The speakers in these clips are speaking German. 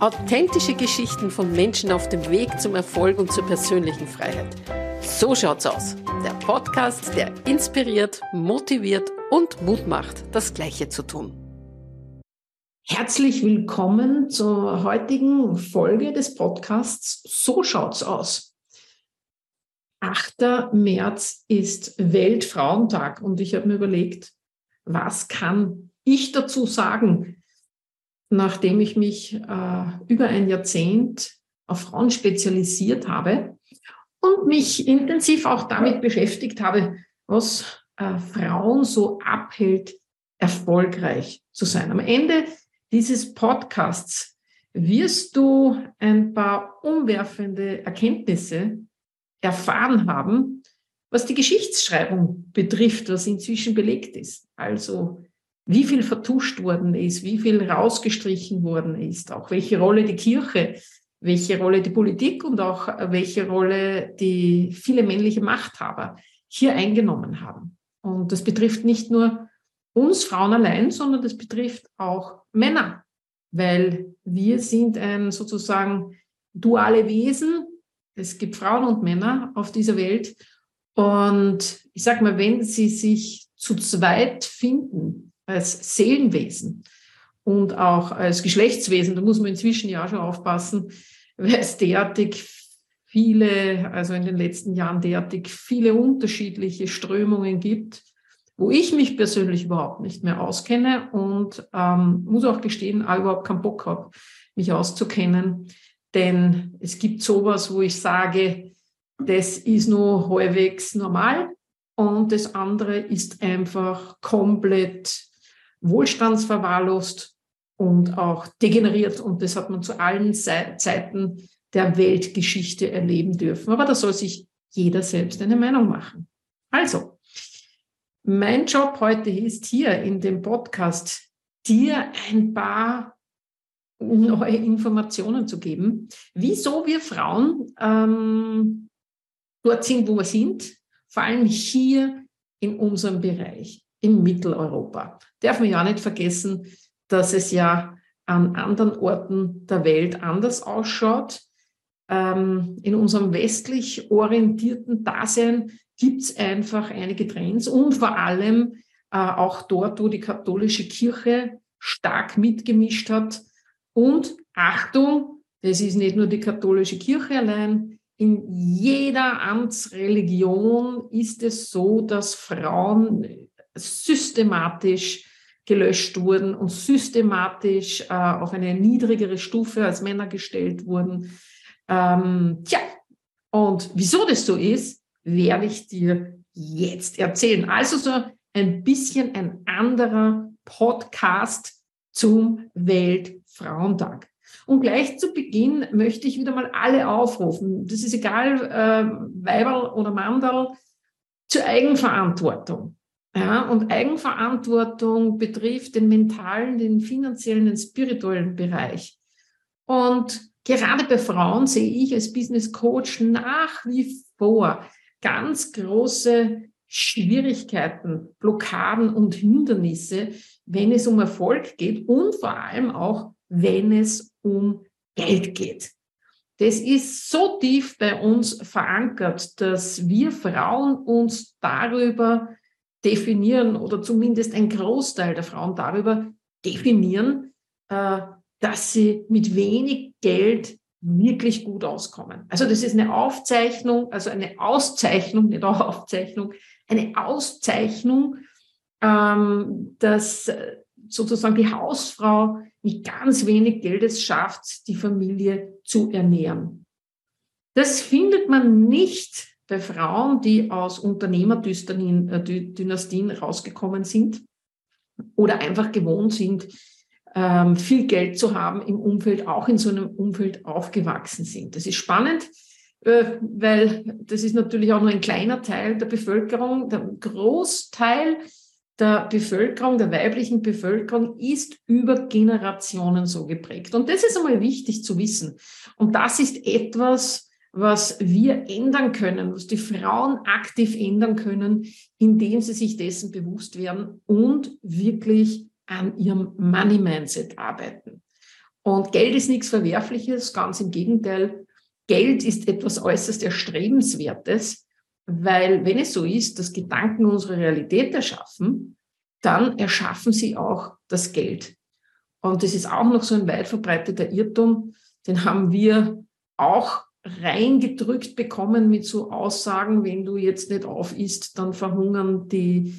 Authentische Geschichten von Menschen auf dem Weg zum Erfolg und zur persönlichen Freiheit. So schaut's aus. Der Podcast, der inspiriert, motiviert und Mut macht, das Gleiche zu tun. Herzlich willkommen zur heutigen Folge des Podcasts So schaut's aus. 8. März ist Weltfrauentag und ich habe mir überlegt, was kann ich dazu sagen, nachdem ich mich äh, über ein Jahrzehnt auf Frauen spezialisiert habe und mich intensiv auch damit beschäftigt habe, was äh, Frauen so abhält, erfolgreich zu sein. Am Ende dieses Podcasts wirst du ein paar umwerfende Erkenntnisse erfahren haben, was die Geschichtsschreibung betrifft, was inzwischen belegt ist. Also wie viel vertuscht worden ist, wie viel rausgestrichen worden ist, auch welche Rolle die Kirche, welche Rolle die Politik und auch welche Rolle die viele männliche Machthaber hier eingenommen haben. Und das betrifft nicht nur uns Frauen allein, sondern das betrifft auch Männer, weil wir sind ein sozusagen duale Wesen. Es gibt Frauen und Männer auf dieser Welt. Und ich sage mal, wenn sie sich zu zweit finden, als Seelenwesen und auch als Geschlechtswesen. Da muss man inzwischen ja schon aufpassen, weil es derartig viele, also in den letzten Jahren derartig viele unterschiedliche Strömungen gibt, wo ich mich persönlich überhaupt nicht mehr auskenne und ähm, muss auch gestehen, auch überhaupt keinen Bock habe, mich auszukennen. Denn es gibt sowas, wo ich sage, das ist nur halbwegs normal und das andere ist einfach komplett wohlstandsverwahrlost und auch degeneriert. Und das hat man zu allen Zeiten der Weltgeschichte erleben dürfen. Aber da soll sich jeder selbst eine Meinung machen. Also, mein Job heute ist hier in dem Podcast, dir ein paar neue Informationen zu geben, wieso wir Frauen ähm, dort sind, wo wir sind, vor allem hier in unserem Bereich in Mitteleuropa. Darf man ja nicht vergessen, dass es ja an anderen Orten der Welt anders ausschaut. Ähm, in unserem westlich orientierten Dasein gibt es einfach einige Trends und vor allem äh, auch dort, wo die katholische Kirche stark mitgemischt hat. Und Achtung, das ist nicht nur die katholische Kirche allein, in jeder Amtsreligion ist es so, dass Frauen systematisch gelöscht wurden und systematisch äh, auf eine niedrigere Stufe als Männer gestellt wurden. Ähm, tja, und wieso das so ist, werde ich dir jetzt erzählen. Also so ein bisschen ein anderer Podcast zum Weltfrauentag. Und gleich zu Beginn möchte ich wieder mal alle aufrufen. Das ist egal, äh, Weiberl oder Mandal, zur Eigenverantwortung. Ja, und Eigenverantwortung betrifft den mentalen, den finanziellen, den spirituellen Bereich. Und gerade bei Frauen sehe ich als Business Coach nach wie vor ganz große Schwierigkeiten, Blockaden und Hindernisse, wenn es um Erfolg geht und vor allem auch, wenn es um Geld geht. Das ist so tief bei uns verankert, dass wir Frauen uns darüber definieren oder zumindest ein Großteil der Frauen darüber definieren, äh, dass sie mit wenig Geld wirklich gut auskommen. Also das ist eine Aufzeichnung, also eine Auszeichnung, nicht auch Aufzeichnung, eine Auszeichnung, ähm, dass äh, sozusagen die Hausfrau mit ganz wenig Geldes schafft, die Familie zu ernähren. Das findet man nicht bei Frauen, die aus Unternehmerdynastien äh, rausgekommen sind oder einfach gewohnt sind, ähm, viel Geld zu haben im Umfeld, auch in so einem Umfeld aufgewachsen sind. Das ist spannend, äh, weil das ist natürlich auch nur ein kleiner Teil der Bevölkerung. Der Großteil der Bevölkerung, der weiblichen Bevölkerung ist über Generationen so geprägt. Und das ist einmal wichtig zu wissen. Und das ist etwas, was wir ändern können, was die Frauen aktiv ändern können, indem sie sich dessen bewusst werden und wirklich an ihrem Money Mindset arbeiten. Und Geld ist nichts Verwerfliches, ganz im Gegenteil. Geld ist etwas äußerst Erstrebenswertes, weil wenn es so ist, dass Gedanken unsere Realität erschaffen, dann erschaffen sie auch das Geld. Und das ist auch noch so ein weit verbreiteter Irrtum, den haben wir auch reingedrückt bekommen mit so Aussagen, wenn du jetzt nicht auf isst, dann verhungern die,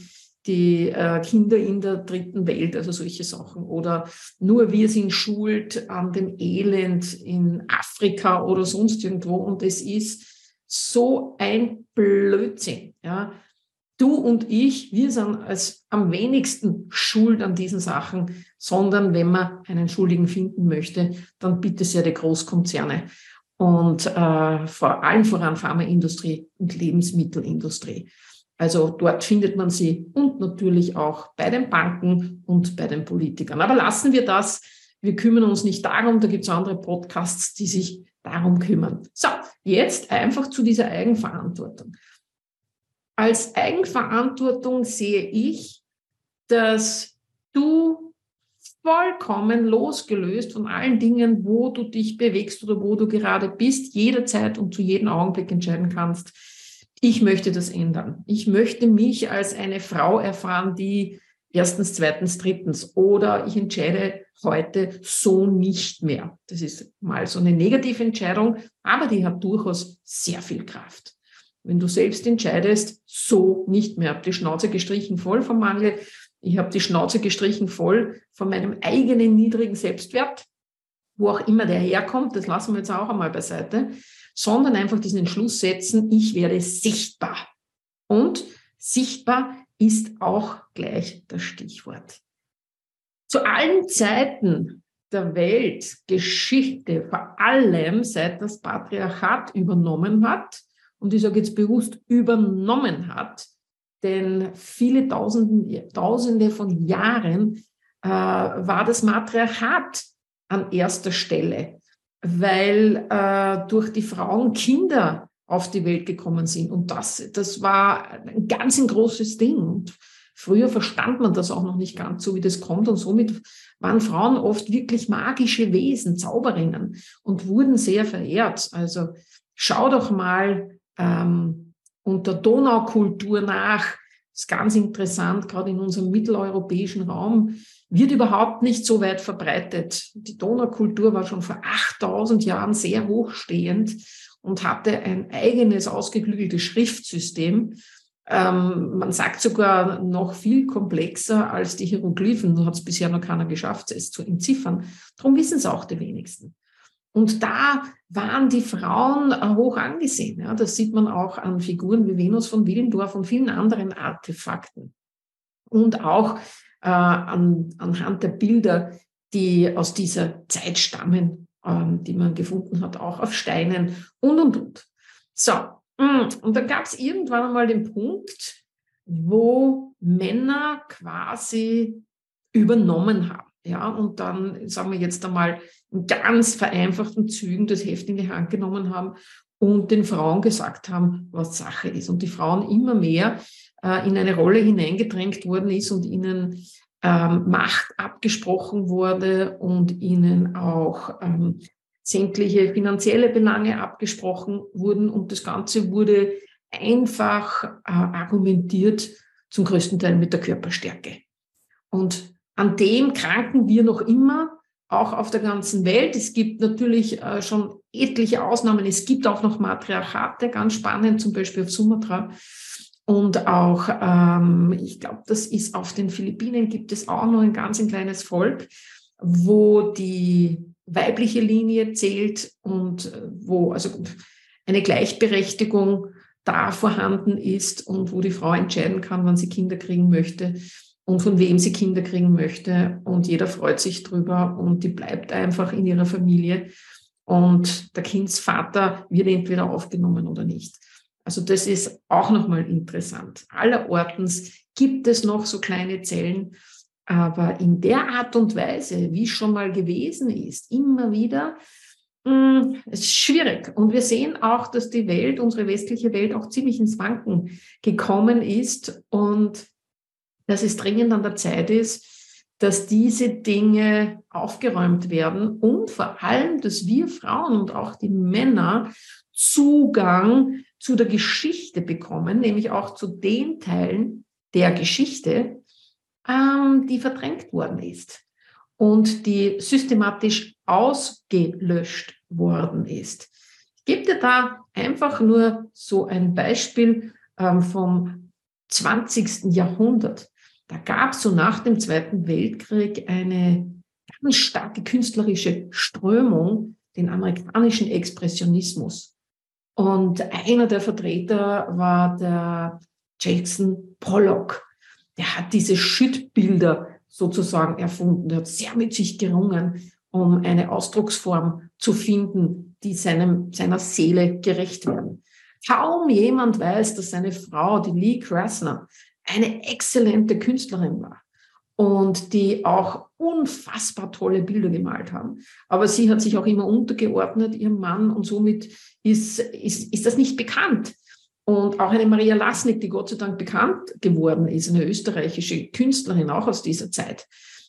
die äh, Kinder in der dritten Welt, also solche Sachen. Oder nur wir sind schuld an dem Elend in Afrika oder sonst irgendwo. Und es ist so ein Blödsinn. Ja. Du und ich, wir sind als am wenigsten schuld an diesen Sachen, sondern wenn man einen Schuldigen finden möchte, dann bitte sehr die Großkonzerne und äh, vor allem voran Pharmaindustrie und Lebensmittelindustrie. Also dort findet man sie und natürlich auch bei den Banken und bei den Politikern. Aber lassen wir das. Wir kümmern uns nicht darum. Da gibt es andere Podcasts, die sich darum kümmern. So, jetzt einfach zu dieser Eigenverantwortung. Als Eigenverantwortung sehe ich, dass du vollkommen losgelöst von allen Dingen, wo du dich bewegst oder wo du gerade bist, jederzeit und zu jedem Augenblick entscheiden kannst, ich möchte das ändern. Ich möchte mich als eine Frau erfahren, die erstens, zweitens, drittens oder ich entscheide heute so nicht mehr. Das ist mal so eine negative Entscheidung, aber die hat durchaus sehr viel Kraft. Wenn du selbst entscheidest, so nicht mehr, hab die Schnauze gestrichen voll vom Mangel, ich habe die Schnauze gestrichen voll von meinem eigenen niedrigen Selbstwert, wo auch immer der herkommt, das lassen wir jetzt auch einmal beiseite, sondern einfach diesen Entschluss setzen, ich werde sichtbar. Und sichtbar ist auch gleich das Stichwort. Zu allen Zeiten der Weltgeschichte, vor allem seit das Patriarchat übernommen hat, und ich sage jetzt bewusst übernommen hat, denn viele Tausende, Tausende von Jahren äh, war das Matriarchat an erster Stelle, weil äh, durch die Frauen Kinder auf die Welt gekommen sind. Und das, das war ein ganz ein großes Ding. Und früher verstand man das auch noch nicht ganz so, wie das kommt. Und somit waren Frauen oft wirklich magische Wesen, Zauberinnen und wurden sehr verehrt. Also schau doch mal ähm, unter Donaukultur nach. Ist ganz interessant, gerade in unserem mitteleuropäischen Raum wird überhaupt nicht so weit verbreitet. Die Donaukultur war schon vor 8000 Jahren sehr hochstehend und hatte ein eigenes ausgeklügeltes Schriftsystem. Ähm, man sagt sogar noch viel komplexer als die Hieroglyphen. Da hat es bisher noch keiner geschafft, es zu entziffern. Darum wissen es auch die wenigsten. Und da waren die Frauen äh, hoch angesehen. Ja, das sieht man auch an Figuren wie Venus von Willendorf und vielen anderen Artefakten. Und auch äh, an, anhand der Bilder, die aus dieser Zeit stammen, ähm, die man gefunden hat, auch auf Steinen und, und, und. So, mm, und dann gab es irgendwann einmal den Punkt, wo Männer quasi übernommen haben. Ja, und dann, sagen wir jetzt einmal, in ganz vereinfachten Zügen das Heft in die Hand genommen haben und den Frauen gesagt haben, was Sache ist. Und die Frauen immer mehr äh, in eine Rolle hineingedrängt worden ist und ihnen ähm, Macht abgesprochen wurde und ihnen auch ähm, sämtliche finanzielle Belange abgesprochen wurden. Und das Ganze wurde einfach äh, argumentiert, zum größten Teil mit der Körperstärke. Und an dem kranken wir noch immer, auch auf der ganzen Welt. Es gibt natürlich äh, schon etliche Ausnahmen. Es gibt auch noch Matriarchate, ganz spannend, zum Beispiel auf Sumatra. Und auch, ähm, ich glaube, das ist auf den Philippinen, gibt es auch noch ein ganz ein kleines Volk, wo die weibliche Linie zählt und äh, wo also eine Gleichberechtigung da vorhanden ist und wo die Frau entscheiden kann, wann sie Kinder kriegen möchte und von wem sie Kinder kriegen möchte. Und jeder freut sich drüber und die bleibt einfach in ihrer Familie. Und der Kindsvater wird entweder aufgenommen oder nicht. Also das ist auch nochmal interessant. Allerortens gibt es noch so kleine Zellen, aber in der Art und Weise, wie es schon mal gewesen ist, immer wieder, mh, hm, ist schwierig. Und wir sehen auch, dass die Welt, unsere westliche Welt, auch ziemlich ins Wanken gekommen ist und dass es dringend an der Zeit ist, dass diese Dinge aufgeräumt werden und vor allem, dass wir Frauen und auch die Männer Zugang zu der Geschichte bekommen, nämlich auch zu den Teilen der Geschichte, ähm, die verdrängt worden ist und die systematisch ausgelöscht worden ist. Ich gebe dir da einfach nur so ein Beispiel ähm, vom 20. Jahrhundert. Da gab es so nach dem Zweiten Weltkrieg eine ganz starke künstlerische Strömung, den amerikanischen Expressionismus. Und einer der Vertreter war der Jackson Pollock. Der hat diese Schüttbilder sozusagen erfunden. Er hat sehr mit sich gerungen, um eine Ausdrucksform zu finden, die seinem, seiner Seele gerecht werden. Kaum jemand weiß, dass seine Frau, die Lee Krasner, eine exzellente Künstlerin war und die auch unfassbar tolle Bilder gemalt haben. Aber sie hat sich auch immer untergeordnet, ihrem Mann, und somit ist, ist, ist das nicht bekannt. Und auch eine Maria Lasnik, die Gott sei Dank bekannt geworden ist, eine österreichische Künstlerin auch aus dieser Zeit.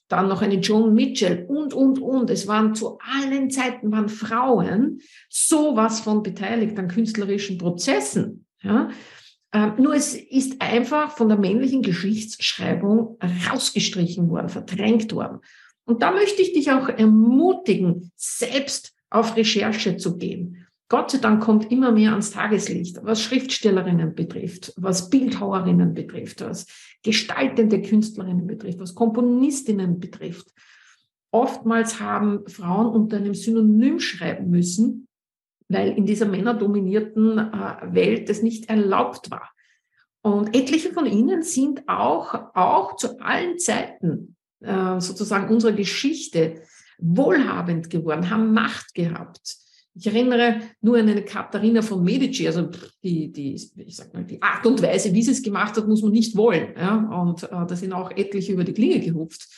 Dann noch eine Joan Mitchell und, und, und. Es waren zu allen Zeiten waren Frauen sowas von beteiligt an künstlerischen Prozessen. Ja? Ähm, nur es ist einfach von der männlichen Geschichtsschreibung rausgestrichen worden, verdrängt worden. Und da möchte ich dich auch ermutigen, selbst auf Recherche zu gehen Gott sei Dank kommt immer mehr ans Tageslicht, was Schriftstellerinnen betrifft, was Bildhauerinnen betrifft, was gestaltende Künstlerinnen betrifft, was Komponistinnen betrifft. Oftmals haben Frauen unter einem Synonym schreiben müssen, weil in dieser männerdominierten äh, Welt es nicht erlaubt war. Und etliche von ihnen sind auch, auch zu allen Zeiten äh, sozusagen unserer Geschichte wohlhabend geworden, haben Macht gehabt ich erinnere nur an eine Katharina von Medici, also die, die, ich sag mal, die Art und Weise, wie sie es gemacht hat, muss man nicht wollen. Ja? Und äh, da sind auch etliche über die Klinge gehupft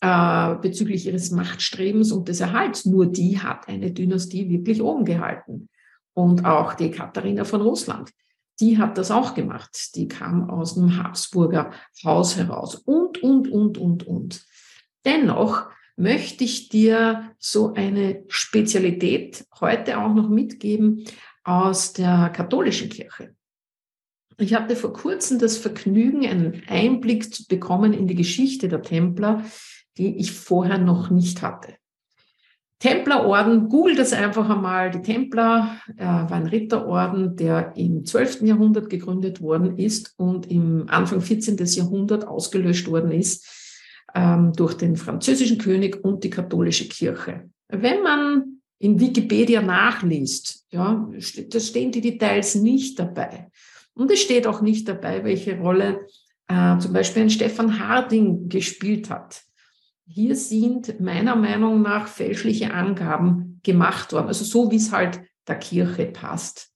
äh, bezüglich ihres Machtstrebens und des Erhalts. Nur die hat eine Dynastie wirklich oben gehalten. Und auch die Katharina von Russland, die hat das auch gemacht. Die kam aus dem Habsburger Haus heraus und, und, und, und, und. Dennoch möchte ich dir so eine Spezialität heute auch noch mitgeben aus der katholischen Kirche. Ich hatte vor kurzem das Vergnügen, einen Einblick zu bekommen in die Geschichte der Templer, die ich vorher noch nicht hatte. Templerorden, google das einfach einmal. Die Templer äh, war ein Ritterorden, der im 12. Jahrhundert gegründet worden ist und im Anfang 14. Jahrhundert ausgelöscht worden ist ähm, durch den französischen König und die katholische Kirche. Wenn man in Wikipedia nachliest, ja, da stehen die Details nicht dabei. Und es steht auch nicht dabei, welche Rolle äh, zum Beispiel ein Stefan Harding gespielt hat. Hier sind meiner Meinung nach fälschliche Angaben gemacht worden, also so wie es halt der Kirche passt.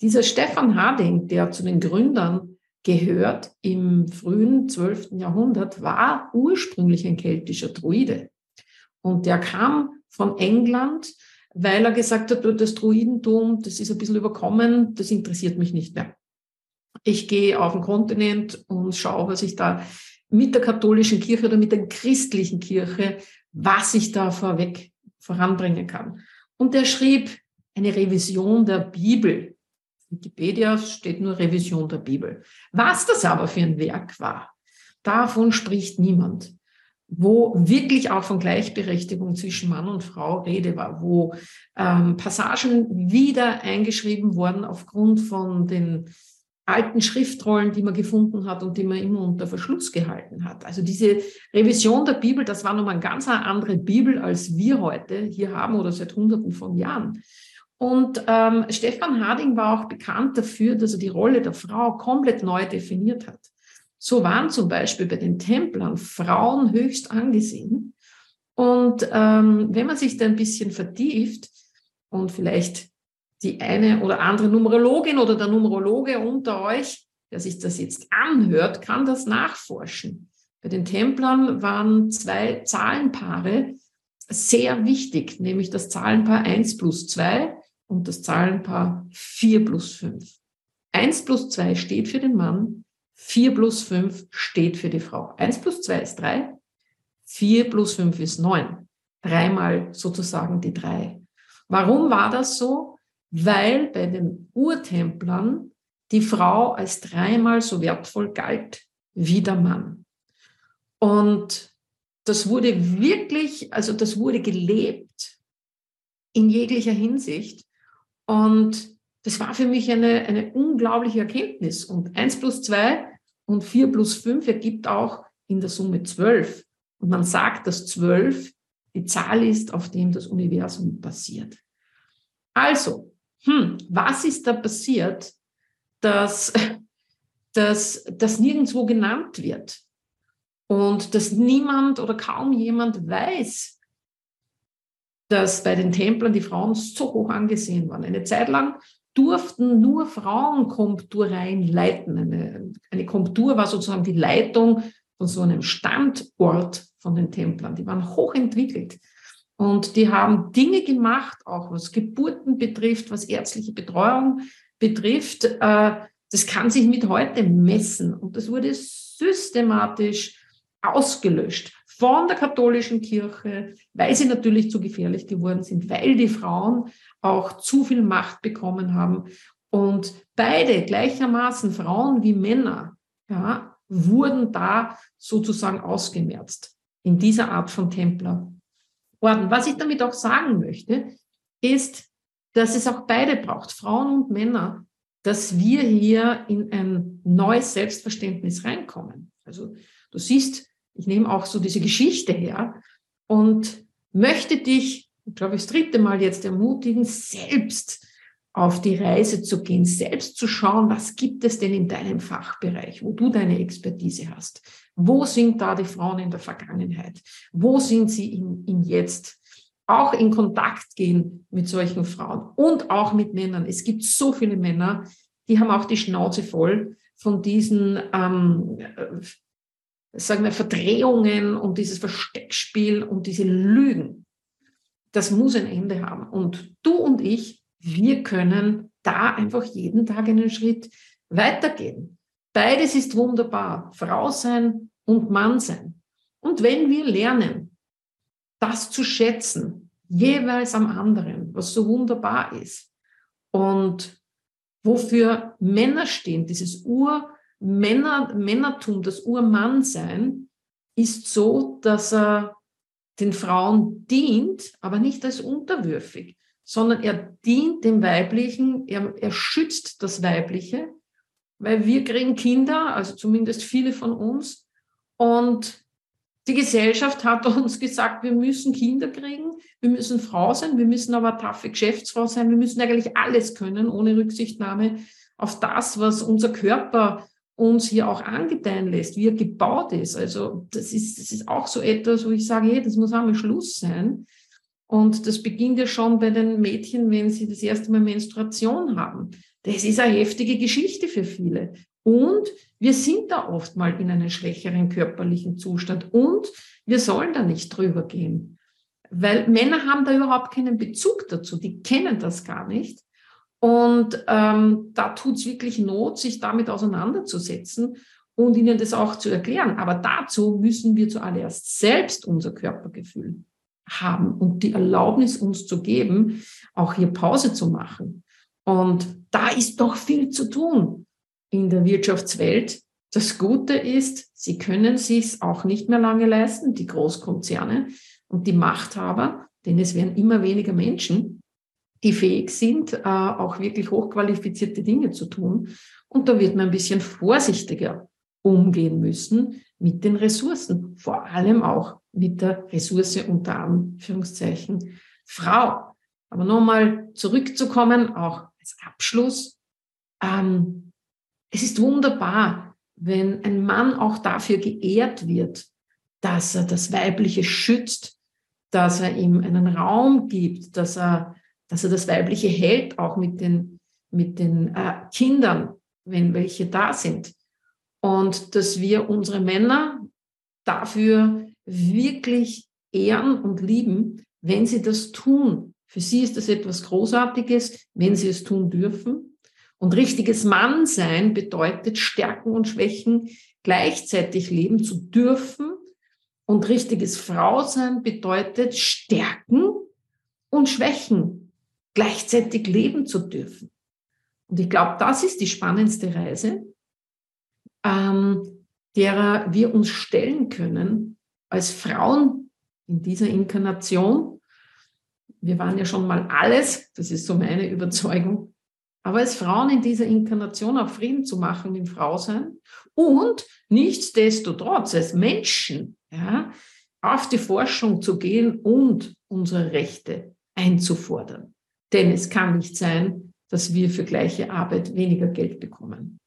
Dieser Stefan Harding, der zu den Gründern gehört im frühen 12. Jahrhundert, war ursprünglich ein keltischer Druide. Und der kam von England, weil er gesagt hat, das Druidentum, das ist ein bisschen überkommen, das interessiert mich nicht mehr. Ich gehe auf den Kontinent und schaue, was ich da mit der katholischen Kirche oder mit der christlichen Kirche, was ich da vorweg voranbringen kann. Und er schrieb eine Revision der Bibel Wikipedia steht nur Revision der Bibel. Was das aber für ein Werk war, davon spricht niemand. Wo wirklich auch von Gleichberechtigung zwischen Mann und Frau Rede war, wo ähm, Passagen wieder eingeschrieben wurden aufgrund von den alten Schriftrollen, die man gefunden hat und die man immer unter Verschluss gehalten hat. Also diese Revision der Bibel, das war nochmal eine ganz andere Bibel, als wir heute hier haben oder seit Hunderten von Jahren. Und ähm, Stefan Harding war auch bekannt dafür, dass er die Rolle der Frau komplett neu definiert hat. So waren zum Beispiel bei den Templern Frauen höchst angesehen. Und ähm, wenn man sich da ein bisschen vertieft und vielleicht die eine oder andere Numerologin oder der Numerologe unter euch, der sich das jetzt anhört, kann das nachforschen. Bei den Templern waren zwei Zahlenpaare sehr wichtig, nämlich das Zahlenpaar 1 plus 2 und das Zahlenpaar 4 plus 5. 1 plus 2 steht für den Mann, 4 plus 5 steht für die Frau. 1 plus 2 ist 3, Vier plus fünf ist neun. Dreimal sozusagen die drei. Warum war das so? Weil bei den Urtemplern die Frau als dreimal so wertvoll galt wie der Mann. Und das wurde wirklich, also das wurde gelebt in jeglicher Hinsicht. Und das war für mich eine, eine unglaubliche Erkenntnis. Und eins plus zwei und vier plus fünf ergibt auch in der Summe zwölf. Und man sagt, dass zwölf die Zahl ist, auf dem das Universum basiert. Also, hm, was ist da passiert, dass, dass das nirgendwo genannt wird? Und dass niemand oder kaum jemand weiß, dass bei den Templern die Frauen so hoch angesehen waren. Eine Zeit lang durften nur Frauen Komptureien leiten. Eine, eine Komptur war sozusagen die Leitung von so einem Standort von den Templern. Die waren hochentwickelt. Und die haben Dinge gemacht, auch was Geburten betrifft, was ärztliche Betreuung betrifft. Äh, das kann sich mit heute messen. Und das wurde systematisch ausgelöscht von der katholischen Kirche, weil sie natürlich zu gefährlich geworden sind, weil die Frauen auch zu viel Macht bekommen haben. Und beide gleichermaßen, Frauen wie Männer, ja, wurden da sozusagen ausgemerzt in dieser Art von Templerorden. Was ich damit auch sagen möchte, ist, dass es auch beide braucht, Frauen und Männer, dass wir hier in ein neues Selbstverständnis reinkommen. Also du siehst, ich nehme auch so diese Geschichte her und möchte dich, ich glaube, das dritte Mal jetzt ermutigen, selbst auf die Reise zu gehen, selbst zu schauen, was gibt es denn in deinem Fachbereich, wo du deine Expertise hast. Wo sind da die Frauen in der Vergangenheit? Wo sind sie in, in jetzt? Auch in Kontakt gehen mit solchen Frauen und auch mit Männern. Es gibt so viele Männer, die haben auch die Schnauze voll von diesen ähm, sagen wir, Verdrehungen und dieses Versteckspiel und diese Lügen. Das muss ein Ende haben. Und du und ich, wir können da einfach jeden Tag einen Schritt weitergehen. Beides ist wunderbar. Frau sein und Mann sein. Und wenn wir lernen, das zu schätzen, jeweils am anderen, was so wunderbar ist, und wofür Männer stehen, dieses Ur- Männer, Männertum, das Urmannsein, ist so, dass er den Frauen dient, aber nicht als unterwürfig, sondern er dient dem Weiblichen, er, er schützt das Weibliche, weil wir kriegen Kinder, also zumindest viele von uns, und die Gesellschaft hat uns gesagt, wir müssen Kinder kriegen, wir müssen Frau sein, wir müssen aber taffe Geschäftsfrau sein, wir müssen eigentlich alles können, ohne Rücksichtnahme auf das, was unser Körper uns hier auch angedeihen lässt, wie er gebaut ist. Also das ist, das ist auch so etwas, wo ich sage, hey, das muss einmal Schluss sein. Und das beginnt ja schon bei den Mädchen, wenn sie das erste Mal Menstruation haben. Das ist eine heftige Geschichte für viele. Und wir sind da oft mal in einem schwächeren körperlichen Zustand und wir sollen da nicht drüber gehen. Weil Männer haben da überhaupt keinen Bezug dazu, die kennen das gar nicht. Und ähm, da tut es wirklich Not, sich damit auseinanderzusetzen und ihnen das auch zu erklären. Aber dazu müssen wir zuallererst selbst unser Körpergefühl haben und die Erlaubnis uns zu geben, auch hier Pause zu machen. Und da ist doch viel zu tun in der Wirtschaftswelt. Das Gute ist, sie können sich auch nicht mehr lange leisten, die Großkonzerne und die Machthaber, denn es werden immer weniger Menschen die fähig sind, äh, auch wirklich hochqualifizierte Dinge zu tun. Und da wird man ein bisschen vorsichtiger umgehen müssen mit den Ressourcen, vor allem auch mit der Ressource unter Anführungszeichen Frau. Aber nochmal zurückzukommen, auch als Abschluss. Ähm, es ist wunderbar, wenn ein Mann auch dafür geehrt wird, dass er das Weibliche schützt, dass er ihm einen Raum gibt, dass er dass er das Weibliche hält, auch mit den, mit den äh, Kindern, wenn welche da sind. Und dass wir unsere Männer dafür wirklich ehren und lieben, wenn sie das tun. Für sie ist das etwas Großartiges, wenn sie es tun dürfen. Und richtiges Mannsein bedeutet, Stärken und Schwächen gleichzeitig leben zu dürfen Und richtiges Frausein bedeutet Stärken und Schwächen gleichzeitig leben zu dürfen. Und ich glaube, das ist die spannendste Reise, ähm, derer wir uns stellen können als Frauen in dieser Inkarnation. Wir waren ja schon mal alles, das ist so meine Überzeugung, aber als Frauen in dieser Inkarnation auch Frieden zu machen im Frausein und nichtsdestotrotz als Menschen ja, auf die Forschung zu gehen und unsere Rechte einzufordern. Denn es kann nicht sein, dass wir für gleiche Arbeit weniger Geld bekommen.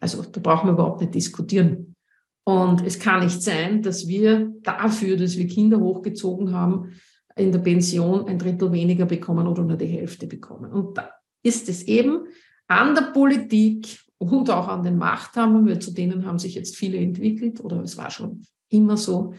Also da brauchen wir überhaupt nicht diskutieren. Und es kann nicht sein, dass wir dafür, dass wir Kinder hochgezogen haben, in der Pension ein Drittel weniger bekommen oder nur die Hälfte bekommen. Und da ist es eben an der Politik und auch an den Machthabern, weil zu denen haben sich jetzt viele entwickelt oder es war schon immer so,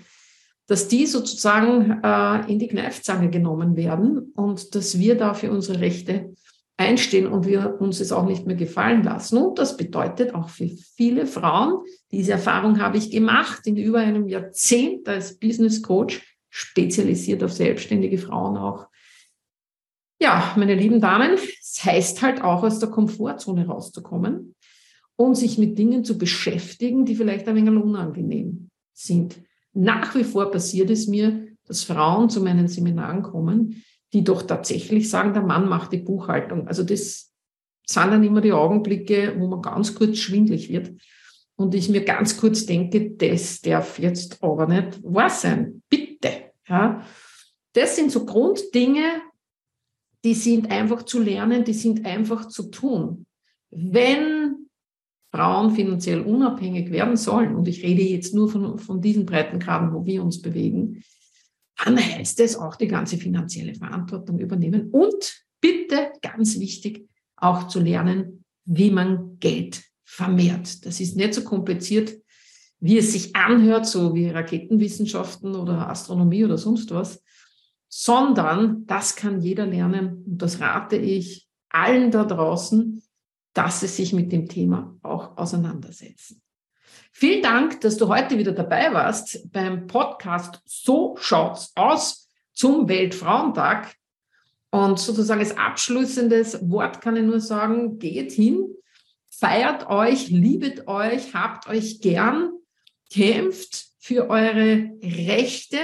dass die sozusagen äh, in die Kneifzange genommen werden und dass wir da für unsere Rechte einstehen und wir uns es auch nicht mehr gefallen lassen. Und das bedeutet auch für viele Frauen, diese Erfahrung habe ich gemacht in über einem Jahrzehnt als Business Coach, spezialisiert auf selbstständige Frauen auch. Ja, meine lieben Damen, es heißt halt auch aus der Komfortzone rauszukommen und sich mit Dingen zu beschäftigen, die vielleicht ein wenig unangenehm sind. Nach wie vor passiert es mir, dass Frauen zu meinen Seminaren kommen, die doch tatsächlich sagen, der Mann macht die Buchhaltung. Also das sind dann immer die Augenblicke, wo man ganz kurz schwindlig wird. Und ich mir ganz kurz denke, das darf jetzt aber nicht wahr sein. Bitte. Ja. Das sind so Grunddinge, die sind einfach zu lernen, die sind einfach zu tun. Wenn Frauen finanziell unabhängig werden sollen, und ich rede jetzt nur von, von diesen Breitengraden, wo wir uns bewegen, dann heißt es auch die ganze finanzielle Verantwortung übernehmen und bitte, ganz wichtig, auch zu lernen, wie man Geld vermehrt. Das ist nicht so kompliziert, wie es sich anhört, so wie Raketenwissenschaften oder Astronomie oder sonst was, sondern das kann jeder lernen und das rate ich allen da draußen, dass sie sich mit dem Thema auch auseinandersetzen. Vielen Dank, dass du heute wieder dabei warst beim Podcast So schaut's aus zum Weltfrauentag. Und sozusagen als abschließendes Wort kann ich nur sagen, geht hin, feiert euch, liebet euch, habt euch gern, kämpft für eure Rechte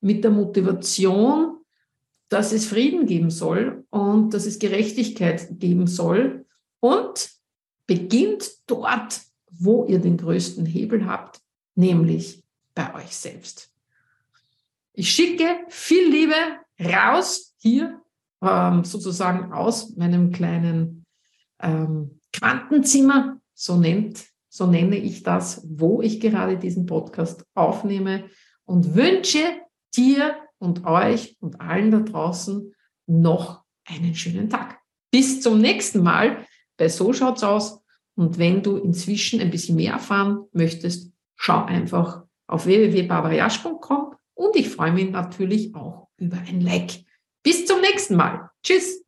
mit der Motivation, dass es Frieden geben soll und dass es Gerechtigkeit geben soll und beginnt dort, wo ihr den größten Hebel habt, nämlich bei euch selbst. Ich schicke viel Liebe raus hier, ähm, sozusagen aus meinem kleinen ähm, Quantenzimmer, so nennt, so nenne ich das, wo ich gerade diesen Podcast aufnehme und wünsche dir und euch und allen da draußen noch einen schönen Tag. Bis zum nächsten Mal bei So schaut's aus und wenn du inzwischen ein bisschen mehr erfahren möchtest, schau einfach auf www.barbarajasch.com und ich freue mich natürlich auch über ein Like. Bis zum nächsten Mal. Tschüss.